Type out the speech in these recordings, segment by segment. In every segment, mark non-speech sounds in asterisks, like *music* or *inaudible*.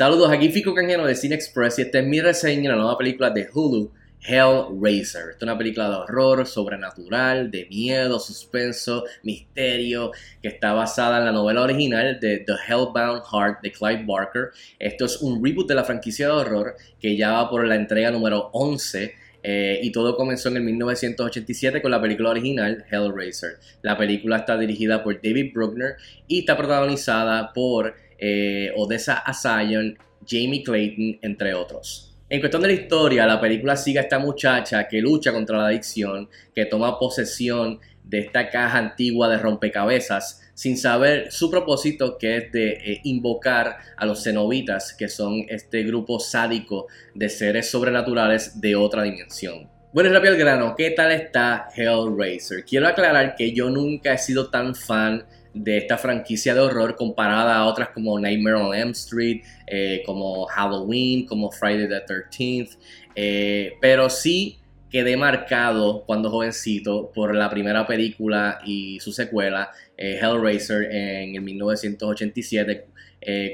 Saludos, aquí Fico Canjeno de Cine Express y esta es mi reseña de la nueva película de Hulu, Hellraiser. Esta es una película de horror, sobrenatural, de miedo, suspenso, misterio, que está basada en la novela original de The Hellbound Heart de Clive Barker. Esto es un reboot de la franquicia de horror que ya va por la entrega número 11 eh, y todo comenzó en el 1987 con la película original Hellraiser. La película está dirigida por David Bruckner y está protagonizada por eh, Odessa Asayon, Jamie Clayton, entre otros. En cuestión de la historia, la película sigue a esta muchacha que lucha contra la adicción, que toma posesión de esta caja antigua de rompecabezas sin saber su propósito que es de eh, invocar a los cenobitas, que son este grupo sádico de seres sobrenaturales de otra dimensión. Bueno, rápido al grano, ¿qué tal está Hellraiser? Quiero aclarar que yo nunca he sido tan fan de esta franquicia de horror comparada a otras como Nightmare on Elm Street, eh, como Halloween, como Friday the 13th, eh, pero sí quedé marcado cuando jovencito por la primera película y su secuela, eh, Hellraiser, en el 1987,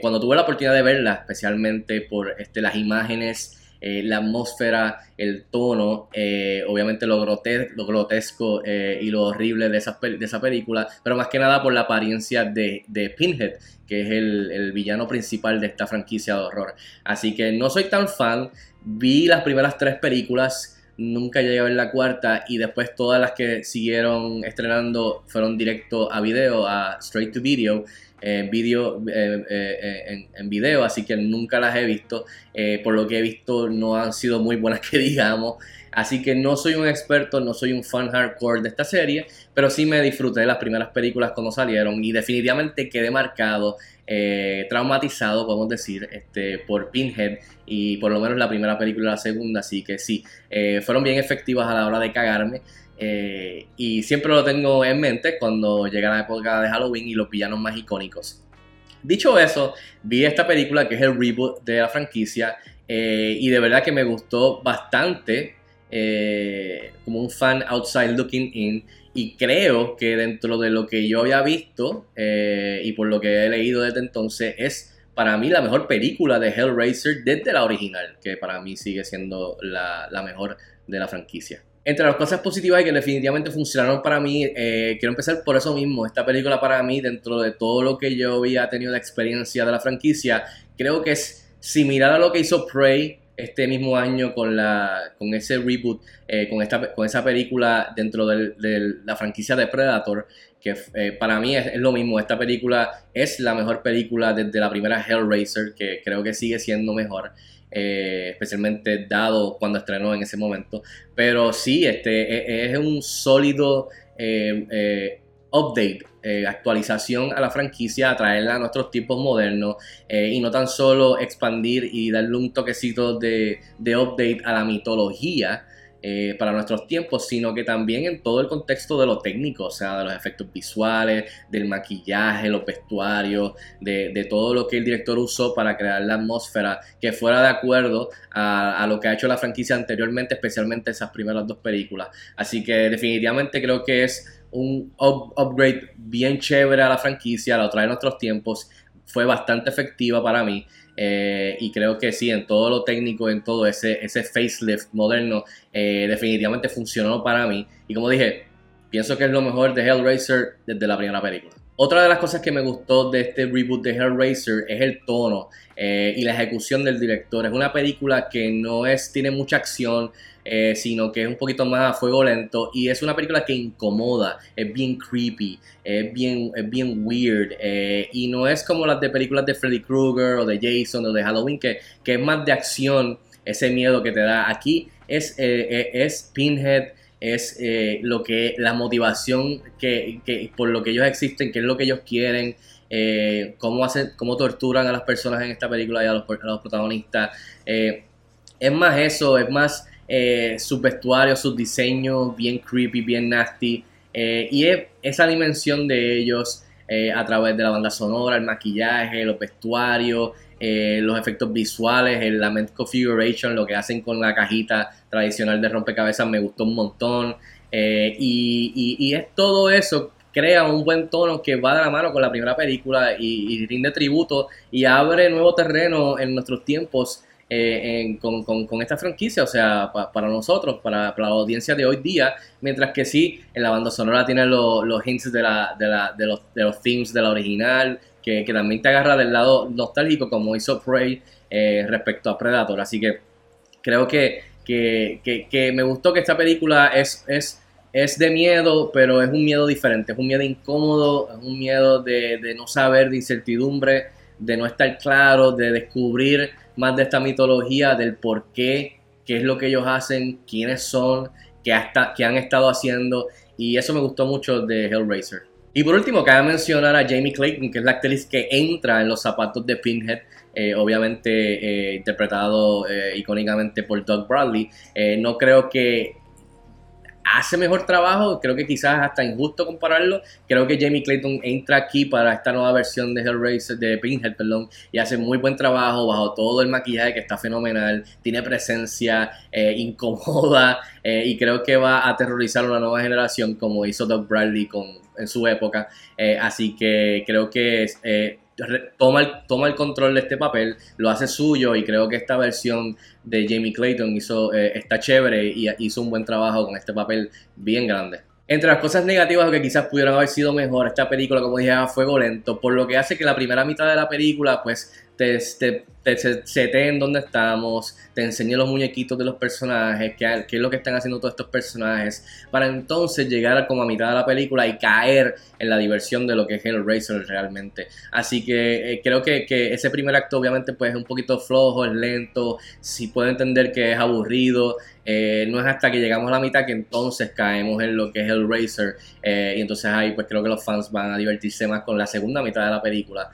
cuando tuve la oportunidad de verla, especialmente por este, las imágenes eh, la atmósfera, el tono, eh, obviamente lo, lo grotesco eh, y lo horrible de esa, de esa película, pero más que nada por la apariencia de, Pinhead, que es el, villano principal de esta franquicia de horror. Así que no soy tan fan, vi las primeras tres películas, nunca llegué a ver la cuarta y después todas las que siguieron estrenando fueron directo a video, a straight to video en video, eh, eh, en, video, así que nunca las he visto. Eh, por lo que he visto no han sido muy buenas que digamos. Así que no soy un experto, no soy un fan hardcore de esta serie, pero sí me disfruté de las primeras películas cuando salieron y definitivamente quedé marcado, traumatizado, podemos decir, este, por Pinhead y por lo menos la primera película y la segunda, así que sí, fueron bien efectivas a la hora de cagarme. Eh, y siempre lo tengo en mente cuando llega la época de Halloween y los villanos más icónicos. Dicho eso, vi esta película que es el reboot de la franquicia eh, y de verdad que me gustó bastante eh, como un fan outside looking in y creo que dentro de lo que yo había visto y por lo que he leído desde entonces es para mí la mejor película de Hellraiser desde la original, que para mí sigue siendo la mejor de la franquicia. Entre las cosas positivas y que definitivamente funcionaron para mí, eh, quiero empezar por eso mismo. Esta película para mí, dentro de todo lo que yo había tenido de experiencia de la franquicia, creo que es similar a lo que hizo Prey este mismo año con, la, con ese reboot, eh, con, esta, con esa película dentro de la franquicia de Predator, que eh, para mí es, lo mismo. Esta película es la mejor película desde la primera Hellraiser, que creo que sigue siendo mejor. Eh, especialmente dado cuando estrenó en ese momento. Pero sí, este e, es, un sólido eh, eh, update, actualización a la franquicia, traerla a nuestros tiempos modernos y no tan solo expandir y darle un toquecito de, de update a la mitología eh, para nuestros tiempos, sino que también en todo el contexto de lo técnico, o sea, de los efectos visuales, del maquillaje, los vestuarios, de, todo lo que el director usó para crear la atmósfera que fuera de acuerdo a, lo que ha hecho la franquicia anteriormente, especialmente esas primeras dos películas. Así que definitivamente creo que es un upgrade bien chévere a la franquicia, lo trae en nuestros tiempos, fue bastante efectiva para mí. Eh, y creo que sí, en todo lo técnico, en todo ese, ese facelift moderno, eh, definitivamente funcionó para mí. Y como dije, pienso que es lo mejor de Hellraiser desde la primera película. Otra de las cosas que me gustó de este reboot de Hellraiser es el tono eh, y la ejecución del director. Es una película que no es, tiene mucha acción, eh, sino que es un poquito más a fuego lento y es una película que incomoda, es bien creepy, es bien, es bien weird eh, y no es como las de películas de Freddy Krueger o de Jason o de Halloween que, que es más de acción, ese miedo que te da. Aquí es, es Pinhead es eh, lo que la motivación que, por lo que ellos existen, qué es lo que ellos quieren, eh, cómo hacen, cómo torturan a las personas en esta película y a los, protagonistas. Eh, es más eso, es más sus vestuarios, sus diseños bien creepy, bien nasty. y es esa dimensión de ellos a través de la banda sonora, el maquillaje, los vestuarios, eh, los efectos visuales, el lament configuration, lo que hacen con la cajita tradicional de rompecabezas me gustó un montón. Eh, y, es todo eso crea un buen tono que va de la mano con la primera película y, rinde tributo y abre nuevo terreno en nuestros tiempos eh, con, esta franquicia, o sea, para nosotros, para, la audiencia de hoy día, mientras que sí, en la banda sonora tiene los hints de, la, de, la, de, los, de los themes de la original, que, también te agarra del lado nostálgico, como hizo Prey eh, respecto a Predator. Así que creo que, que, me gustó que esta película es, es es de miedo, pero es un miedo diferente, es un miedo incómodo, es un miedo de, no saber, de incertidumbre, de no estar claro, de descubrir más de esta mitología, del por qué, qué es lo que ellos hacen, quiénes son, qué, hasta, qué han estado haciendo, y eso me gustó mucho de Hellraiser. Y por último, cabe mencionar a Jamie Clayton, que es la actriz que entra en los zapatos de Pinhead, eh, obviamente eh, interpretado eh, icónicamente por Doug Bradley. no creo que hace mejor trabajo, creo que quizás hasta injusto compararlo. Creo que Jamie Clayton entra aquí para esta nueva versión de Hellraiser, de Pinhead, perdón, y hace muy buen trabajo bajo todo el maquillaje que está fenomenal, tiene presencia, eh, incomoda, *laughs* y creo que va a aterrorizar a una nueva generación como hizo Doug Bradley en su época. Así que creo que toma el, toma el control de este papel, lo hace suyo y creo que esta versión de Jamie Clayton hizo, eh, está chévere y hizo un buen trabajo con este papel bien grande. Entre las cosas negativas que quizás pudieran haber sido mejor, esta película, como dije, a fuego lento, por lo que hace que la primera mitad de la película, pues, te, te, te en dónde estamos, te enseñe los muñequitos de los personajes, qué, qué, es lo que están haciendo todos estos personajes, para entonces llegar como a mitad de la película y caer en la diversión de lo que es Hellraiser realmente. Así que eh, creo que, que, ese primer acto obviamente pues es un poquito flojo, es lento, si puedo entender que es aburrido, eh, no es hasta que llegamos a la mitad que entonces caemos en lo que es Hellraiser eh, y entonces ahí pues creo que los fans van a divertirse más con la segunda mitad de la película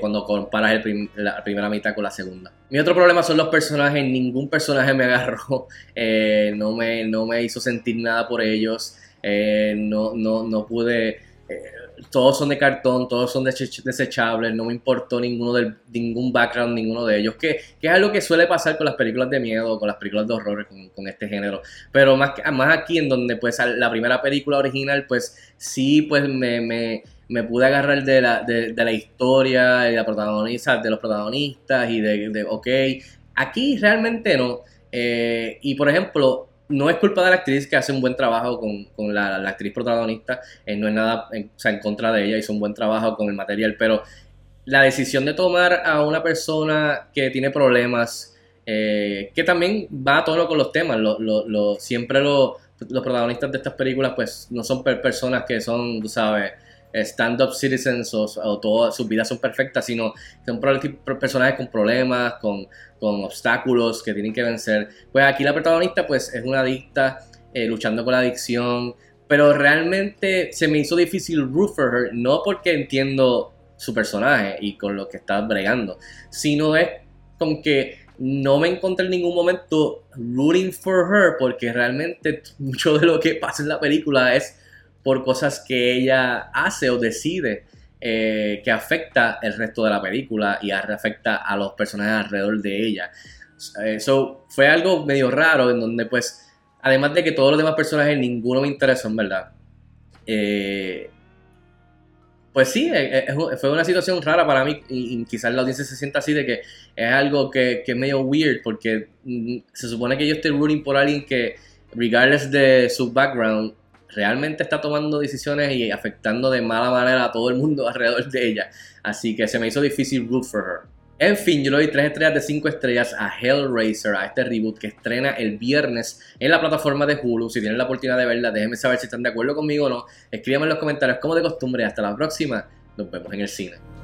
cuando comparas el la primera mitad con la segunda. Mi otro problema son los personajes. Ningún personaje me agarró. *laughs* Eh, no, me, no me hizo sentir nada por ellos. Eh, no, no, no pude. Eh, todos son de cartón, todos son desechables. No me importó ninguno del, ningún background, ninguno de ellos. Que, que, es algo que suele pasar con las películas de miedo, con las películas de horror, con, este género. Pero más, más aquí, en donde pues la primera película original, pues sí, pues me me pude agarrar de la, de, la historia y la protagonista, de los protagonistas y de, de ok, aquí realmente no. Eh, y por ejemplo, no es culpa de la actriz que hace un buen trabajo con, con la, la, actriz protagonista, eh, no es nada en, o sea, en contra de ella, hizo un buen trabajo con el material, pero la decisión de tomar a una persona que tiene problemas, eh, que también va a tono con los temas, lo, lo, siempre los protagonistas de estas películas pues no son personas que son, tú sabes, stand-up citizens o, todas sus vidas son perfectas, sino son personajes con problemas, con, obstáculos que tienen que vencer. Pues aquí la protagonista pues es una adicta eh, luchando con la adicción, pero realmente se me hizo difícil root for her, no porque entiendo su personaje y con lo que está bregando, sino es con que no me encontré en ningún momento rooting for her porque realmente *laughs* mucho de lo que pasa en la película es por cosas que ella hace o decide eh, que afecta el resto de la película y afecta a los personajes alrededor de ella. Eso eh, fue algo medio raro en donde pues, además de que todos los demás personajes ninguno me interesó en verdad. Eh, pues sí, fue una situación rara para mí y, quizás la audiencia se sienta así de que es algo que, que es medio weird porque mm, se supone que yo estoy rooting por alguien que, regardless de su background, realmente está tomando decisiones y afectando de mala manera a todo el mundo *laughs* alrededor de ella. Así que se me hizo difícil root for her. En fin, yo le doy 3 estrellas de 5 estrellas a Hellraiser, a este reboot que estrena el viernes en la plataforma de Hulu. Si tienen la oportunidad de verla, déjenme saber si están de acuerdo conmigo o no. Escríbanme en los comentarios como de costumbre. Hasta la próxima. Nos vemos en el cine.